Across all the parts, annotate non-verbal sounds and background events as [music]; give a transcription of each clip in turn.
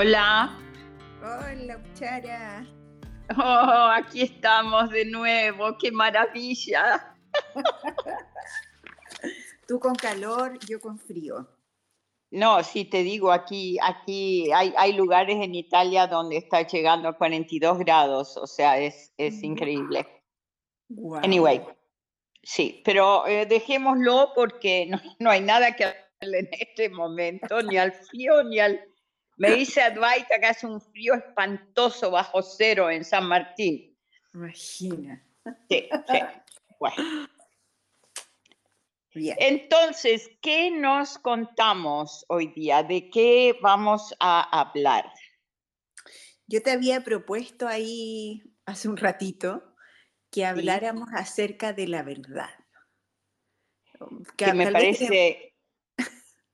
Hola. Hola, Chara. Oh, aquí estamos de nuevo, qué maravilla. Tú con calor, yo con frío. No, sí, te digo, aquí, aquí hay, hay lugares en Italia donde está llegando a 42 grados, o sea, es, es increíble. Anyway, sí, pero eh, dejémoslo porque no, no hay nada que hacerle en este momento, ni al frío, ni al... Me dice Advaita que hace un frío espantoso bajo cero en San Martín. Imagina. Sí, sí. Bueno. Entonces, ¿qué nos contamos hoy día? ¿De qué vamos a hablar? Yo te había propuesto ahí hace un ratito que habláramos acerca de la verdad. Que, me parece...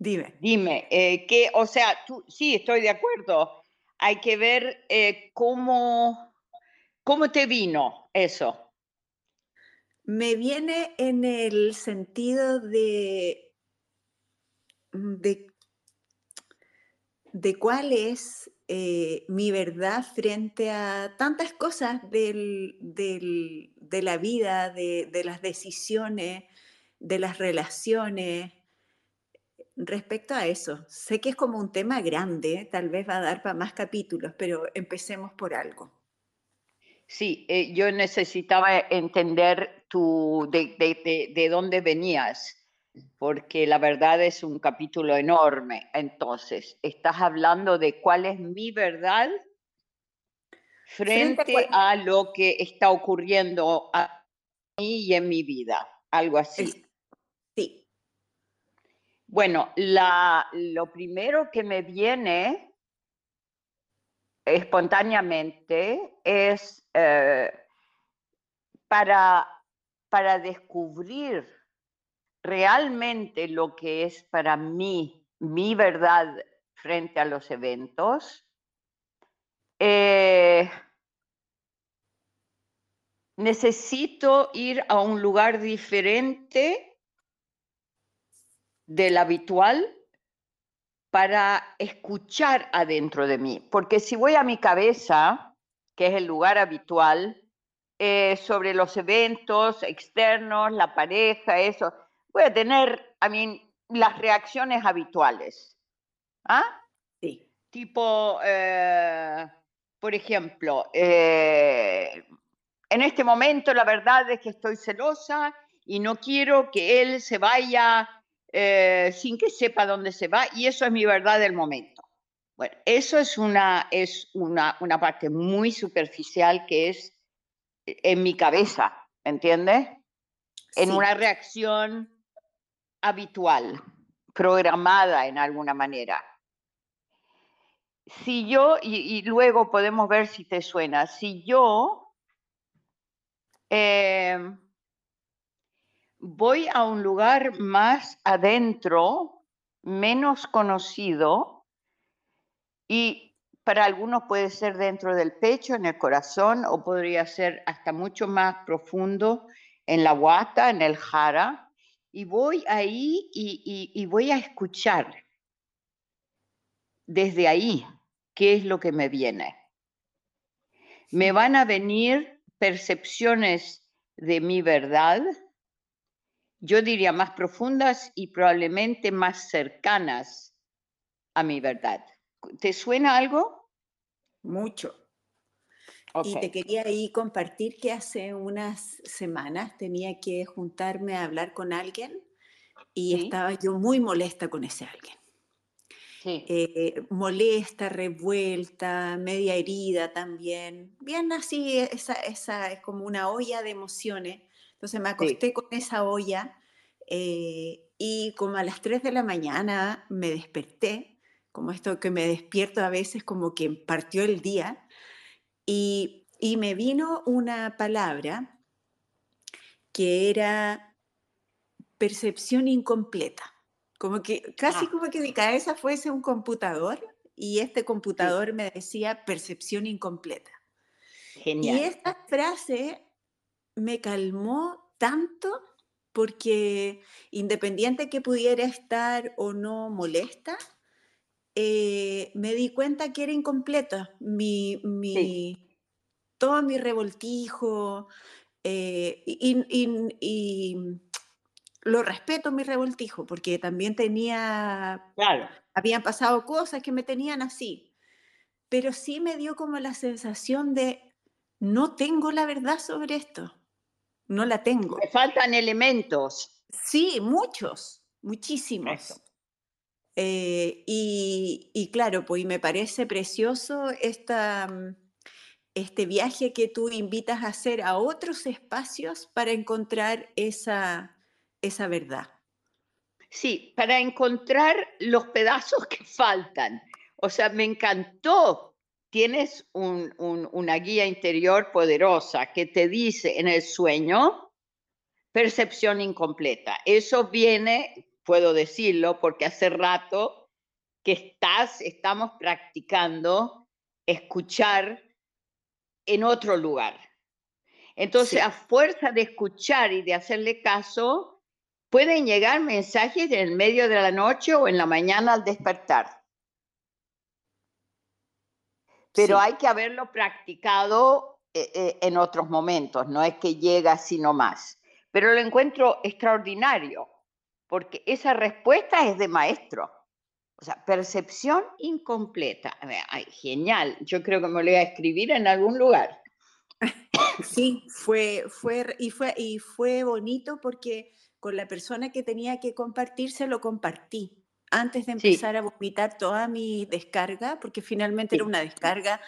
dime. Dime, eh, que, o sea, tú, sí, estoy de acuerdo. Hay que ver eh, cómo, cómo te vino eso. Me viene en el sentido de, mm, de, de cuál es eh, mi verdad frente a tantas cosas del, de la vida, de, de, las decisiones, de las relaciones. Respecto a eso, sé que es como un tema grande, tal vez va a dar para más capítulos, pero empecemos por algo. Sí, eh, yo necesitaba entender tu, de, de, de, dónde venías, porque la verdad es un capítulo enorme. Entonces, estás hablando de cuál es mi verdad frente, a, lo que está ocurriendo a mí y en mi vida, algo así. Bueno, lo primero que me viene espontáneamente es eh, para, para descubrir realmente lo que es para mí mi verdad frente a los eventos. Eh, necesito ir a un lugar diferente del habitual para escuchar adentro de mí. Porque si voy a mi cabeza, que es el lugar habitual, eh, sobre los eventos externos, la pareja, eso, voy a tener, a mí, las reacciones habituales. ¿Ah? Sí. Tipo, eh, por ejemplo, eh, en este momento la verdad es que estoy celosa y no quiero que él se vaya eh, sin que sepa dónde se va y eso es mi verdad del momento. Bueno, eso es una, es una, una parte muy superficial que es en mi cabeza, ¿entiendes? En una reacción habitual, programada en alguna manera. Si yo, y, y luego podemos ver si te suena, si yo eh, voy a un lugar más adentro, menos conocido, y para algunos puede ser dentro del pecho, en el corazón, o podría ser hasta mucho más profundo en la guata, en el jara, y voy ahí y, y, y voy a escuchar desde ahí qué es lo que me viene. Me van a venir percepciones de mi verdad, yo diría más profundas y probablemente más cercanas a mi verdad. ¿Te suena algo? Mucho. Okay. Y te quería ahí compartir que hace unas semanas tenía que juntarme a hablar con alguien y ¿Sí? estaba yo muy molesta con ese alguien. Sí. Eh, molesta, revuelta, media herida también. Bien así, esa, esa es como una olla de emociones entonces me acosté sí. con esa olla eh, y como a las 3 de la mañana me desperté, como esto que me despierto a veces como que partió el día, y, y me vino una palabra que era percepción incompleta. Como que casi ah. como que mi cabeza fuese un computador y este computador sí. me decía percepción incompleta. Genial. Y esta frase me calmó tanto porque independiente que pudiera estar o no molesta, eh, me di cuenta que era incompleto. Mi, mi, Todo mi revoltijo, eh, y, lo respeto mi revoltijo, porque también tenía, claro. habían pasado cosas que me tenían así, pero sí me dio como la sensación de, no tengo la verdad sobre esto, no la tengo. Me faltan elementos. Sí, muchos, muchísimos. Eh, y, claro, pues me parece precioso esta, mm, este viaje que tú invitas a hacer a otros espacios para encontrar esa, esa verdad. Sí, para encontrar los pedazos que faltan. O sea, me encantó. Tienes una guía interior poderosa que te dice en el sueño, percepción incompleta. Eso viene, puedo decirlo, porque hace rato que estás, estamos practicando escuchar en otro lugar. Entonces, a fuerza de escuchar y de hacerle caso, pueden llegar mensajes en el medio de la noche o en la mañana al despertar. Pero hay que haberlo practicado eh, eh, en otros momentos, no es que llega así nomás. Pero lo encuentro extraordinario, porque esa respuesta es de maestro. O sea, percepción incompleta. Ay, genial. Yo creo que me lo voy a escribir en algún lugar. Sí, fue, fue, y fue, y fue bonito porque con la persona que tenía que compartir se lo compartí antes de empezar a vomitar toda mi descarga, porque finalmente era una descarga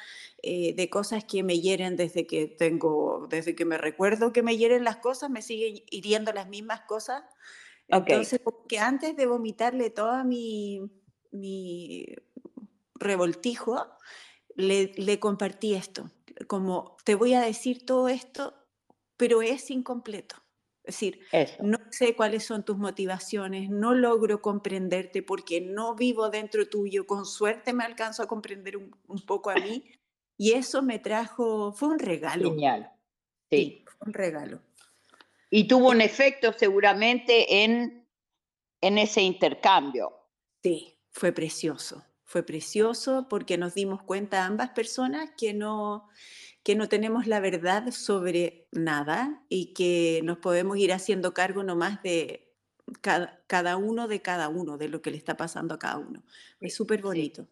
eh, de cosas que me hieren desde que tengo, desde que me recuerdo que me hieren las cosas, me siguen hiriendo las mismas cosas. Entonces, porque antes de vomitarle toda mi, mi revoltijo, le, le compartí esto, como te voy a decir todo esto, pero es incompleto. Es decir, no sé cuáles son tus motivaciones, no logro comprenderte porque no vivo dentro tuyo, con suerte me alcanzo a comprender un, poco a mí y eso me trajo, fue un regalo. Genial. Sí. un regalo. Y tuvo un efecto seguramente en, en ese intercambio. Sí, fue precioso, fue precioso porque nos dimos cuenta ambas personas que no, que no tenemos la verdad sobre nada y que nos podemos ir haciendo cargo nomás de cada, uno de cada uno, de lo que le está pasando a cada uno. Es súper bonito.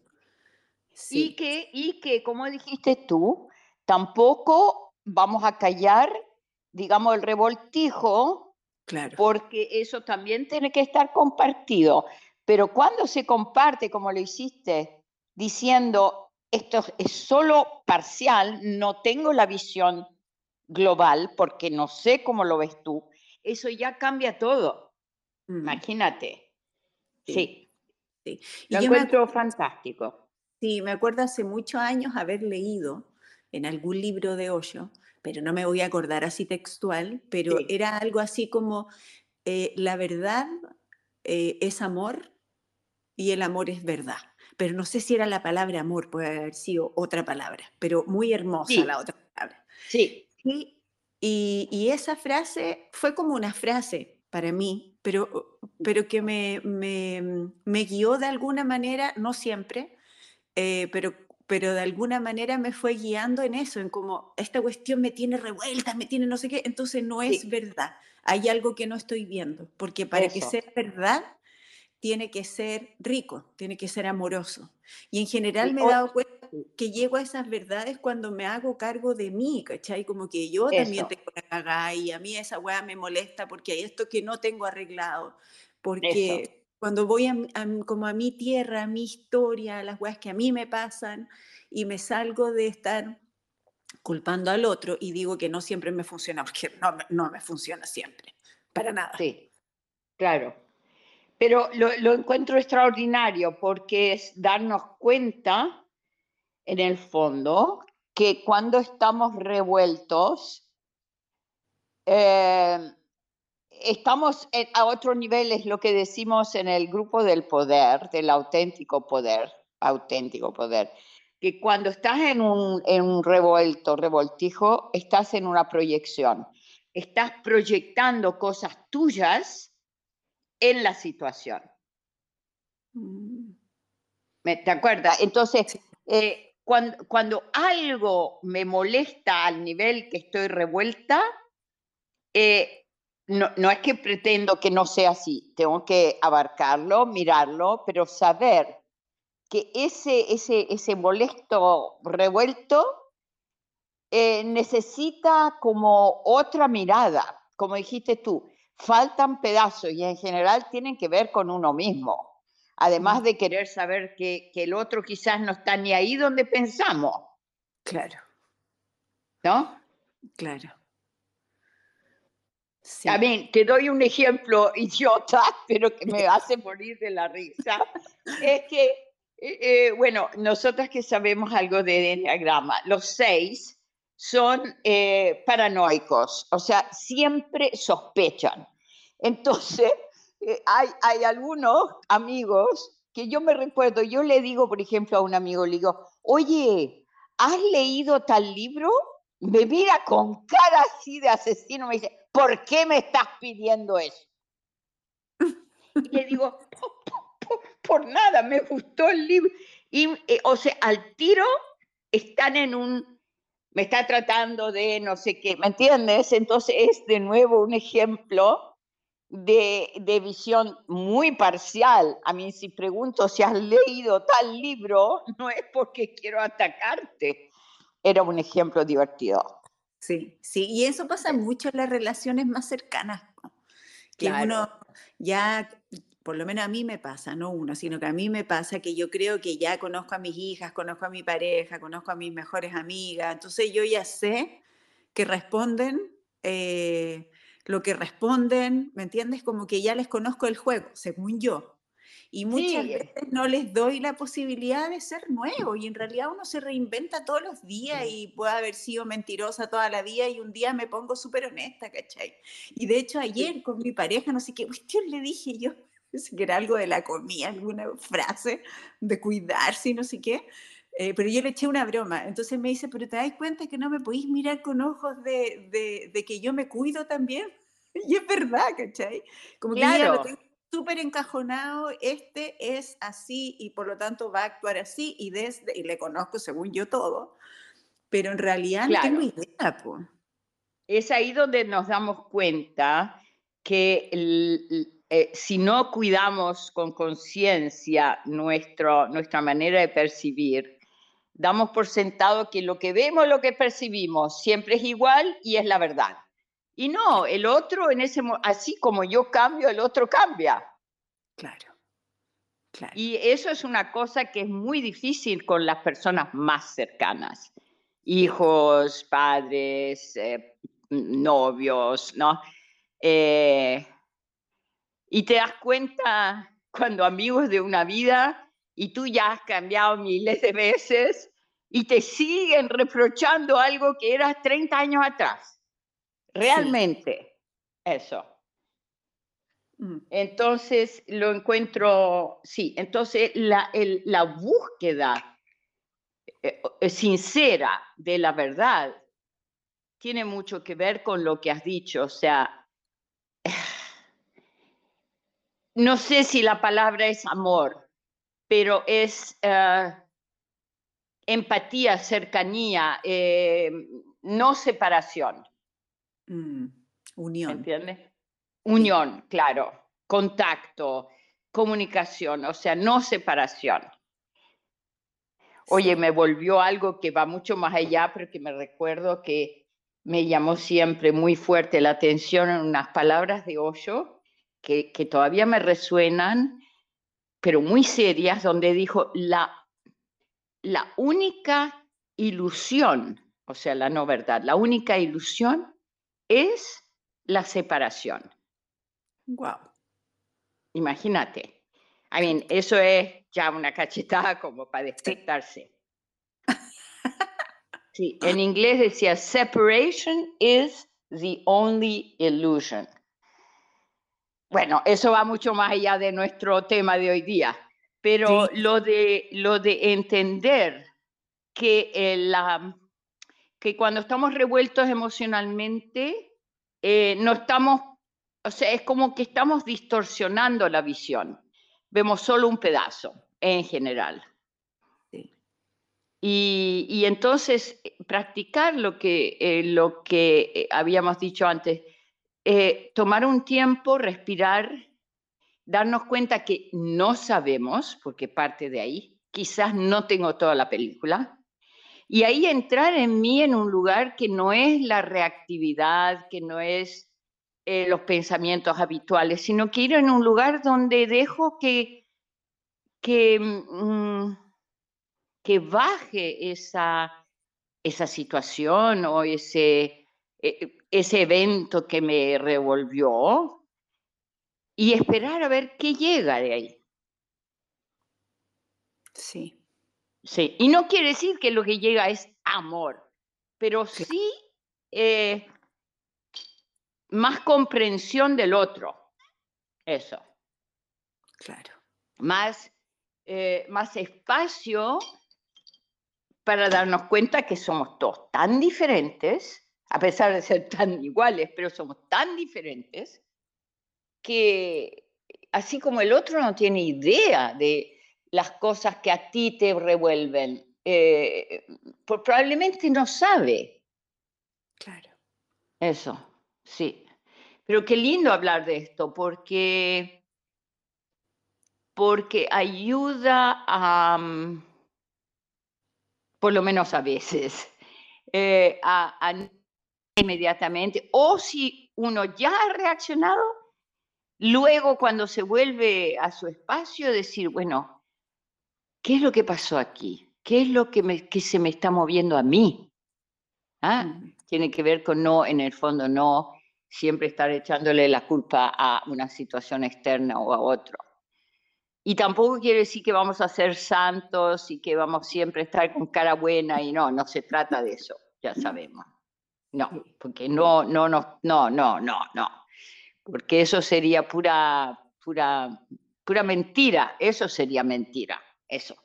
Sí. Y, que, y que, como dijiste tú, tampoco vamos a callar, digamos, el revoltijo, claro. porque eso también tiene que estar compartido. Pero cuando se comparte, como lo hiciste, diciendo, esto es solo parcial, no tengo la visión global porque no sé cómo lo ves tú, eso ya cambia todo. Mm. Imagínate. Sí. sí. Lo encuentro fantástico. Sí, me acuerdo hace muchos años haber leído en algún libro de Osho, pero no me voy a acordar así textual, pero era algo así como eh, la verdad eh, es amor y el amor es verdad. Pero no sé si era la palabra amor, puede haber sido otra palabra, pero muy hermosa la otra palabra. Sí. Y, y, esa frase fue como una frase para mí, pero, pero que me, me, me guió de alguna manera, no siempre, eh, pero, pero de alguna manera me fue guiando en eso, en como esta cuestión me tiene revuelta, me tiene no sé qué, entonces no es verdad. Hay algo que no estoy viendo, porque para que sea verdad tiene que ser rico, tiene que ser amoroso. Y en general me he dado cuenta que llego a esas verdades cuando me hago cargo de mí, ¿cachai? Como que yo también tengo la cagada y a mí esa weá me molesta porque hay esto que no tengo arreglado, porque cuando voy a, como a mi tierra, a mi historia, a las weas que a mí me pasan y me salgo de estar culpando al otro y digo que no siempre me funciona, porque no, no me funciona siempre, para nada. Sí, claro. Pero lo, encuentro extraordinario porque es darnos cuenta, en el fondo, que cuando estamos revueltos, eh, estamos a otro nivel, es lo que decimos en el grupo del poder, del auténtico poder, auténtico poder, que cuando estás en un, en un revuelto, revoltijo, estás en una proyección, estás proyectando cosas tuyas en la situación. Mm. ¿Te acuerdas? Entonces, eh, cuando, cuando, algo me molesta al nivel que estoy revuelta, eh, no, no, es que pretendo que no sea así, tengo que abarcarlo, mirarlo, pero saber que ese, ese, ese molesto revuelto eh, necesita como otra mirada, como dijiste tú, faltan pedazos y en general tienen que ver con uno mismo, además de querer saber que, que el otro quizás no está ni ahí donde pensamos. Claro. ¿No? Claro. A mí, te doy un ejemplo [laughs] idiota, pero que me hace morir de la risa. es que, eh, eh, bueno, nosotras que sabemos algo de enneagrama, los seis son eh, paranoicos, o sea, siempre sospechan. Entonces, [laughs] hay, hay algunos amigos que yo me recuerdo, yo le digo, por ejemplo, a un amigo, le digo, oye, ¿has leído tal libro? Me mira con cara así de asesino, me dice, ¿por qué me estás pidiendo eso? Y le digo, [laughs] por, nada, me gustó el libro. Y, eh, o sea, al tiro están en un, me está tratando de no sé qué, ¿me entiendes? Entonces es de nuevo un ejemplo de, de visión muy parcial. A mí si pregunto si has leído tal libro, [laughs] no es porque quiero atacarte. Era un ejemplo divertido. Sí, sí, y eso pasa mucho en las relaciones más cercanas, que uno ya, por lo menos a mí me pasa, no uno, sino que a mí me pasa que yo creo que ya conozco a mis hijas, conozco a mi pareja, conozco a mis mejores amigas, entonces yo ya sé que responden eh, lo que responden, ¿me entiendes? Como que ya les conozco el juego, según yo. Y muchas veces no les doy la posibilidad de ser nuevo y en realidad uno se reinventa todos los días y puede haber sido mentirosa toda la vida y un día me pongo súper honesta, ¿cachai? Y de hecho ayer con mi pareja, no sé qué cuestión le dije yo, [laughs] que era algo de la comida, alguna frase de cuidarse y no sé qué. Eh, pero yo le eché una broma. Entonces me dice, pero te das cuenta que no me podéis mirar con ojos de, de, de, que yo me cuido también. [laughs] Y es verdad, ¿cachai? Como que claro. ya súper encajonado, este es así y por lo tanto va a actuar así y desde, y le conozco según yo todo, pero en realidad no tengo idea. Es ahí donde nos damos cuenta que eh, si no cuidamos con conciencia nuestra manera de percibir, damos por sentado que lo que vemos, lo que percibimos, siempre es igual y es la verdad. Y no, el otro en ese así como yo cambio, el otro cambia. Claro. claro. Y eso es una cosa que es muy difícil con las personas más cercanas, hijos, padres, eh, novios, ¿no? Eh, y te das cuenta cuando amigos de una vida y tú ya has cambiado miles de veces y te siguen reprochando algo que eras 30 años atrás. Realmente, eso. Mm. Entonces lo encuentro, sí, entonces la, la búsqueda eh, eh, sincera de la verdad tiene mucho que ver con lo que has dicho, o sea, no sé si la palabra es amor, pero es eh, empatía, cercanía, no separación. Mm, unión. ¿Entiendes? Unión, claro. Contacto, comunicación, o sea, no separación. Oye, me volvió algo que va mucho más allá, pero que me recuerdo que me llamó siempre muy fuerte la atención en unas palabras de Osho que, que todavía me resuenan, pero muy serias, donde dijo, la, la única ilusión, o sea, la no verdad, la única ilusión es la separación. Wow. Imagínate. I mean, eso es ya una cachetada como para despertarse. Sí, en inglés decía, separation is the only illusion. Bueno, eso va mucho más allá de nuestro tema de hoy día, pero lo, de, lo de entender que la, que cuando estamos revueltos emocionalmente, eh, no estamos, o sea, es como que estamos distorsionando la visión. Vemos solo un pedazo en general. Y, entonces practicar lo que, lo que habíamos dicho antes, tomar un tiempo, respirar, darnos cuenta que no sabemos, porque parte de ahí, quizás no tengo toda la película, y ahí entrar en mí en un lugar que no es la reactividad, que no es eh, los pensamientos habituales, sino que ir en un lugar donde dejo que, que, mm, que baje esa, esa situación o ese, e, ese evento que me revolvió y esperar a ver qué llega de ahí. Sí. Sí, y no quiere decir que lo que llega es amor, pero sí eh, más comprensión del otro. Eso. Claro. Más, eh, más espacio para darnos cuenta que somos todos tan diferentes, a pesar de ser tan iguales, pero somos tan diferentes que así como el otro no tiene idea de las cosas que a ti te revuelven, eh, probablemente no sabe. Claro. Eso, sí. Pero qué lindo hablar de esto, porque, porque ayuda a, mm, por lo menos a veces, eh, a, a inmediatamente, o si uno ya ha reaccionado, luego cuando se vuelve a su espacio, decir, bueno, ¿qué es lo que pasó aquí? ¿Qué es lo que, se me está moviendo a mí? ¿Ah? Tiene que ver con no, en el fondo, no siempre estar echándole la culpa a una situación externa o a otro. Y tampoco quiere decir que vamos a ser santos y que vamos siempre a estar con cara buena y no, no se trata de eso, ya sabemos. No, porque no, no, no, no, no, no, no. Porque eso sería pura, pura, pura mentira, eso sería mentira eso.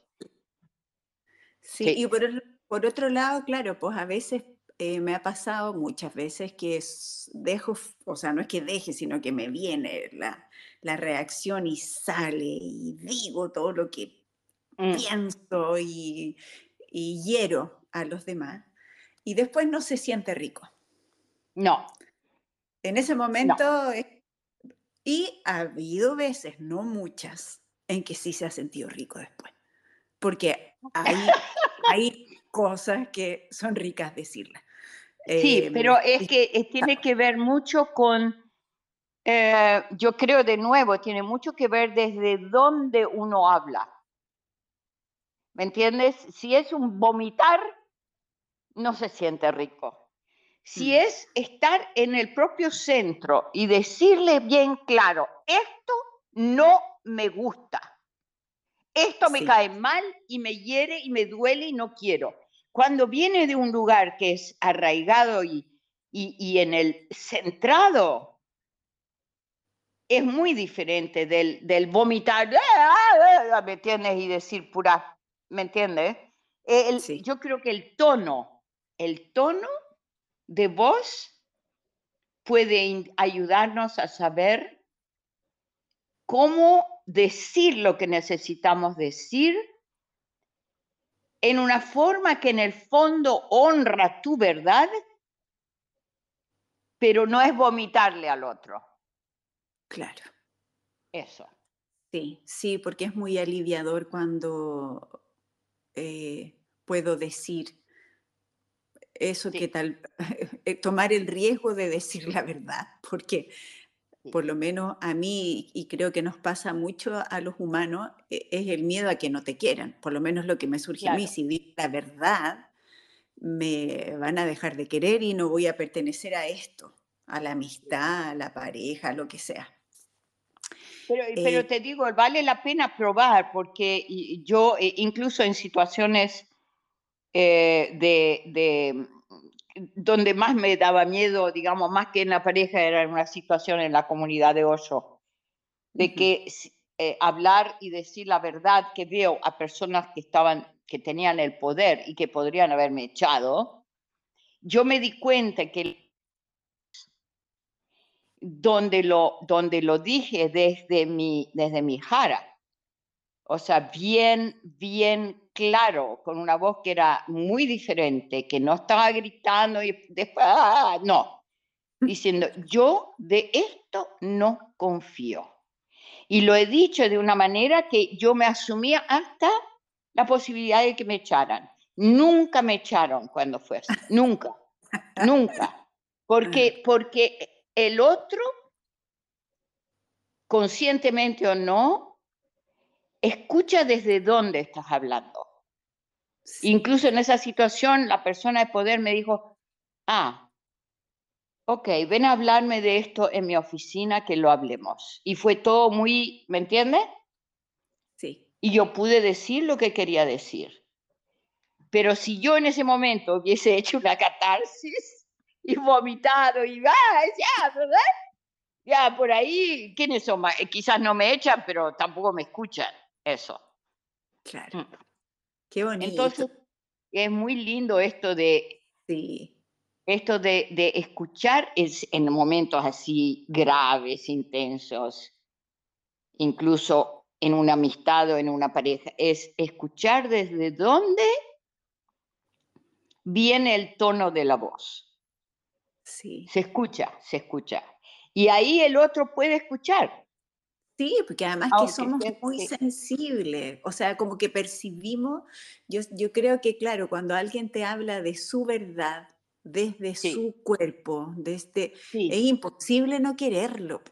Sí, y por, otro lado, claro, pues a veces eh, me ha pasado muchas veces que dejo, o sea, no es que deje, sino que me viene la, reacción y sale y digo todo lo que mm. pienso y, y hiero a los demás y después no se siente rico. No. En ese momento, y ha habido veces, no muchas, en que sí se ha sentido rico después. Porque hay, [laughs] hay cosas que son ricas decirlas. Sí, em, pero es que eh, tiene que ver mucho con, eh, yo creo de nuevo, tiene mucho que ver desde dónde uno habla. ¿Me entiendes? Si es un vomitar, no se siente rico. Si mm. es estar en el propio centro y decirle bien claro, esto no me gusta. Esto me cae mal y me hiere y me duele y no quiero. Cuando viene de un lugar que es arraigado y, y, en el centrado, es muy diferente del, del vomitar, ¿me entiendes? Y decir pura, ¿me entiendes? Yo creo que el tono, el tono de voz puede ayudarnos a saber cómo decir lo que necesitamos decir en una forma que en el fondo honra tu verdad, pero no es vomitarle al otro. Claro. Eso. Sí, sí, porque es muy aliviador cuando eh, puedo decir eso que tal, [laughs] eh, tomar el riesgo de decir la verdad, porque por lo menos a mí, y creo que nos pasa mucho a los humanos, e, es el miedo a que no te quieran. Por lo menos lo que me surge a mí, si digo la verdad, me van a dejar de querer y no voy a pertenecer a esto, a la amistad, a la pareja, lo que sea. Pero, pero eh te digo, vale la pena probar, porque yo, eh, incluso en situaciones eh, de donde más me daba miedo, digamos, más que en la pareja, era en una situación en la comunidad de Osho, de que eh, hablar y decir la verdad que veo a personas que estaban, que tenían el poder y que podrían haberme echado, yo me di cuenta que donde lo, donde lo dije desde mi, desde mi jara, o sea, bien, bien claro, con una voz que era muy diferente, que no estaba gritando y después, ah, no, diciendo, yo de esto no confío. Y lo he dicho de una manera que yo me asumía hasta la posibilidad de que me echaran. Nunca me echaron cuando fue así, [laughs] nunca, nunca. Porque, porque el otro, conscientemente o no, escucha desde dónde estás hablando. Incluso en esa situación, la persona de poder me dijo, ah, ok, ven a hablarme de esto en mi oficina, que lo hablemos. Y fue todo muy, ¿me entiendes? Sí. Y yo pude decir lo que quería decir. Pero si yo en ese momento hubiese [laughs] hecho una catarsis y vomitado y ah, ya, ¿verdad? Ya, por ahí, ¿quiénes son? Eh, quizás no me echan, pero tampoco me escuchan. Eso. Claro. Mm. Qué bonito. Entonces, es muy lindo esto de sí esto de, de escuchar es en momentos así graves, intensos, incluso en una amistad o en una pareja, es escuchar desde dónde viene el tono de la voz. Sí. Se escucha, se escucha. Y ahí el otro puede escuchar. Sí, porque además que somos muy sensibles, o sea, como que percibimos, yo, yo creo que claro, cuando alguien te habla de su verdad, desde su cuerpo, desde, es imposible no quererlo.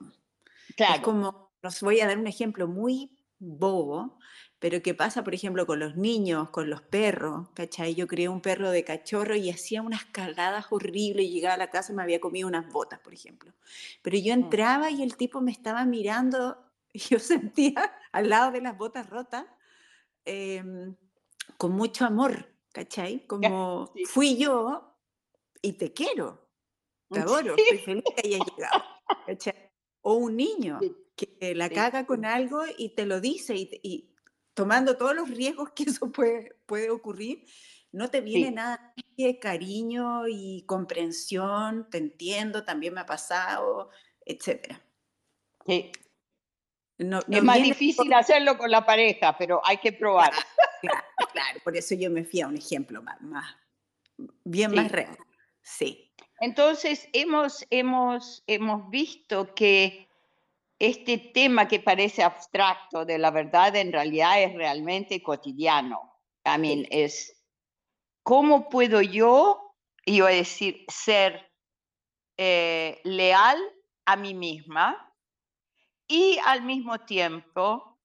Claro. Es como, os voy a dar un ejemplo muy bobo, pero que pasa, por ejemplo, con los niños, con los perros, ¿cachai? Yo crié un perro de cachorro y hacía unas cagadas horribles y llegaba a la casa y me había comido unas botas, por ejemplo. Pero yo mm. entraba y el tipo me estaba mirando y [laughs] yo sentía al lado de las botas rotas em, con mucho amor, ¿cachai? Como fui yo, y te quiero, te adoro, estoy feliz que hayas llegado. O un niño que la caga con algo y te lo dice y, tomando todos los riesgos que [laughs] eso puede, puede ocurrir, no te viene nada de cariño y comprensión, te entiendo, también me ha pasado, etc. Sí. Es más difícil hacerlo con la pareja, pero hay que probar. Claro, por eso yo me fui a un ejemplo más, más bien más real. Sí. Entonces, hemos, hemos, hemos visto que este tema que parece abstracto de la verdad en realidad es realmente cotidiano. También es cómo puedo yo, yo decir, ser eh, leal a mí misma y al mismo tiempo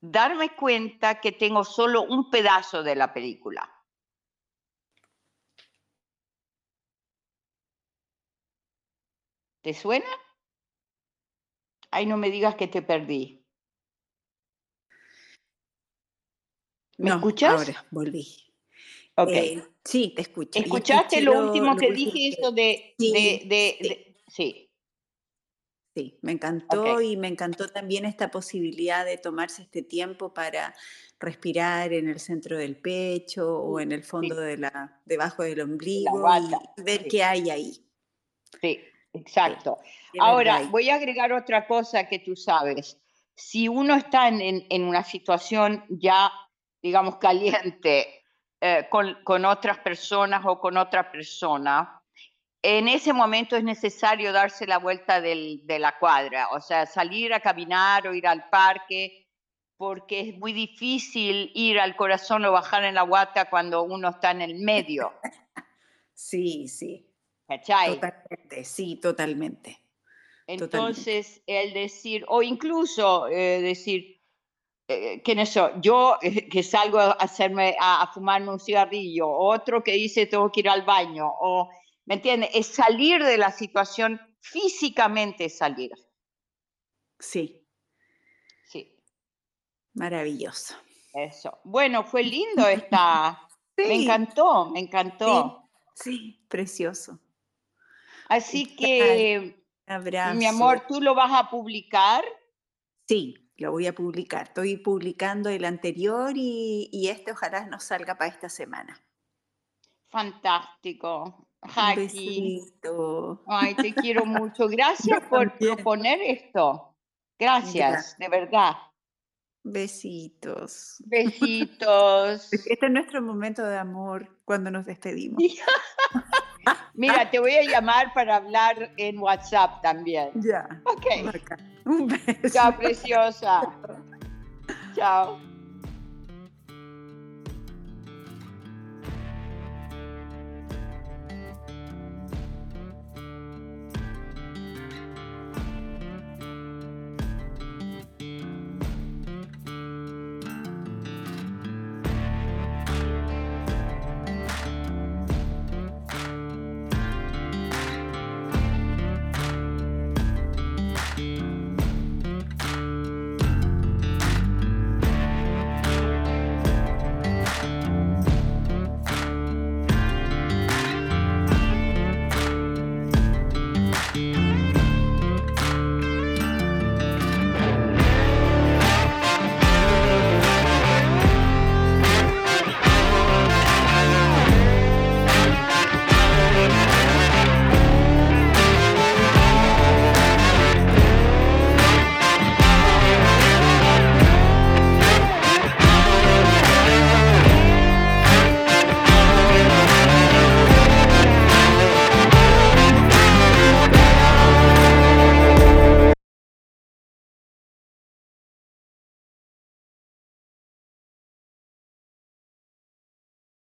darme cuenta que tengo solo un pedazo de la película. ¿Te suena? Ay, no me digas que te perdí. ¿Me escuchas? Ahora volví. Ok. Eh, sí, te escucho. ¿Escuchaste lo, último que dije, eso de sí, sí. Me encantó y me encantó también esta posibilidad de tomarse este tiempo para respirar en el centro del pecho o en el fondo de la, debajo del ombligo y ver qué hay ahí. Sí. Exacto. Ahora, voy a agregar otra cosa que tú sabes. Si uno está en, una situación ya, digamos, caliente eh, con, otras personas o con otra persona, en ese momento es necesario darse la vuelta de la cuadra, o sea, salir a caminar o ir al parque, porque es muy difícil ir al corazón o bajar en la guata cuando uno está en el medio. [laughs] Sí, sí. Totalmente, sí, totalmente. Entonces, el decir, o incluso eh, decir, eh, ¿quién es yo? Yo eh, que salgo a, hacerme, a, fumarme un cigarrillo, otro que dice tengo que ir al baño, o, ¿me entiendes? Es salir de la situación, físicamente salir. Sí. Sí. Maravilloso. Eso. Bueno, fue lindo esta. [laughs] Me encantó, me encantó. sí, precioso. Así que, mi amor, ¿tú lo vas a publicar? Sí, lo voy a publicar. Estoy publicando el anterior y, este ojalá nos salga para esta semana. Fantástico. Jackie. Ay, te quiero mucho. [laughs] Gracias por proponer esto. Gracias, de verdad. Besitos. Besitos. Este es nuestro momento de amor cuando nos despedimos. [laughs] Mira, te voy a llamar para hablar en WhatsApp también. Ya. Ok. Un beso. [laughs] Chao, preciosa. Chao.